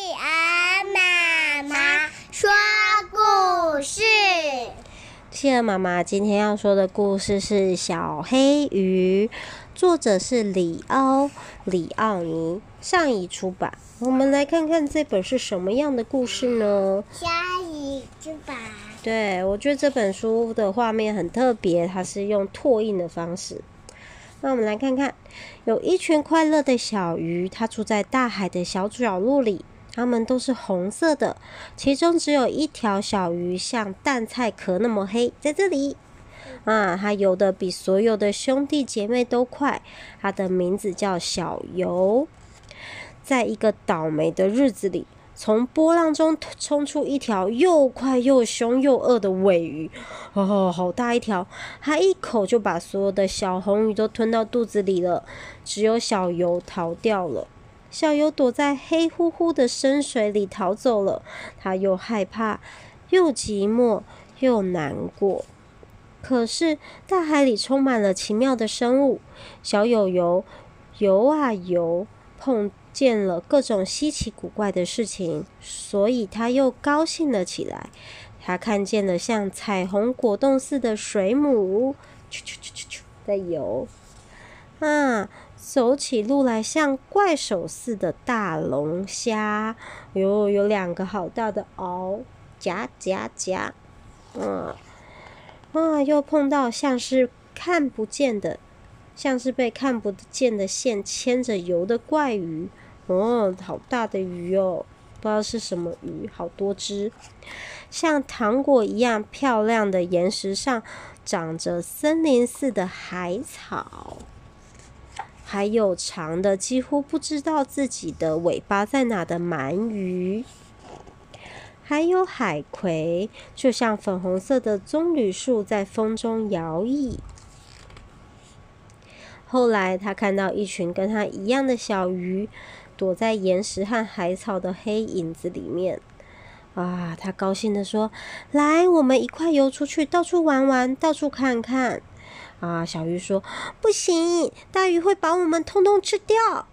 企鹅妈妈说故事。企鹅妈妈今天要说的故事是《小黑鱼》，作者是里奥·里奥尼，上一出版。我们来看看这本是什么样的故事呢？上谊出版。对，我觉得这本书的画面很特别，它是用拓印的方式。那我们来看看，有一群快乐的小鱼，它住在大海的小角落里，它们都是红色的，其中只有一条小鱼像蛋菜壳那么黑，在这里啊，它游得比所有的兄弟姐妹都快，它的名字叫小游。在一个倒霉的日子里。从波浪中冲出一条又快又凶又饿的尾鱼，哦，好大一条！它一口就把所有的小红鱼都吞到肚子里了。只有小游逃掉了。小游躲在黑乎乎的深水里逃走了。他又害怕，又寂寞，又难过。可是大海里充满了奇妙的生物。小友游游啊游，碰。见了各种稀奇古怪的事情，所以他又高兴了起来。他看见了像彩虹果冻似的水母，啾啾啾啾啾在游。啊，走起路来像怪手似的大龙虾，哟，有两个好大的螯，夹夹夹。嗯，啊，又碰到像是看不见的。像是被看不见的线牵着游的怪鱼，哦，好大的鱼哦，不知道是什么鱼，好多只。像糖果一样漂亮的岩石上，长着森林似的海草，还有长的几乎不知道自己的尾巴在哪的鳗鱼，还有海葵，就像粉红色的棕榈树在风中摇曳。后来，他看到一群跟他一样的小鱼，躲在岩石和海草的黑影子里面。啊，他高兴地说：“来，我们一块游出去，到处玩玩，到处看看。”啊，小鱼说：“不行，大鱼会把我们通通吃掉。”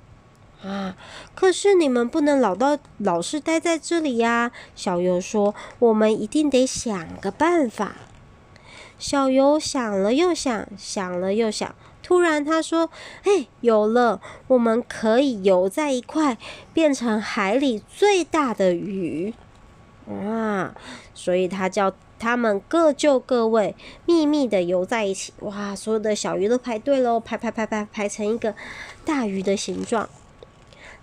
啊，可是你们不能老到老是待在这里呀。小游说：“我们一定得想个办法。”小游想了又想，想了又想。突然，他说：“哎，有了！我们可以游在一块，变成海里最大的鱼。”哇！所以他叫他们各就各位，秘密的游在一起。哇！所有的小鱼都排队喽，排排排排排成一个大鱼的形状。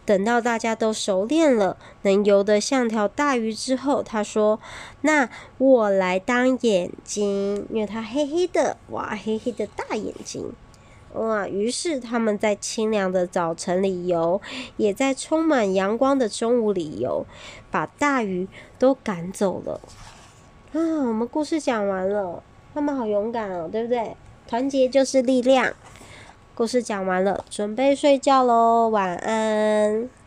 等到大家都熟练了，能游得像条大鱼之后，他说：“那我来当眼睛，因为它黑黑的，哇，黑黑的大眼睛。”哇！于是他们在清凉的早晨里游，也在充满阳光的中午里游，把大鱼都赶走了。啊，我们故事讲完了，他们好勇敢哦，对不对？团结就是力量。故事讲完了，准备睡觉喽，晚安。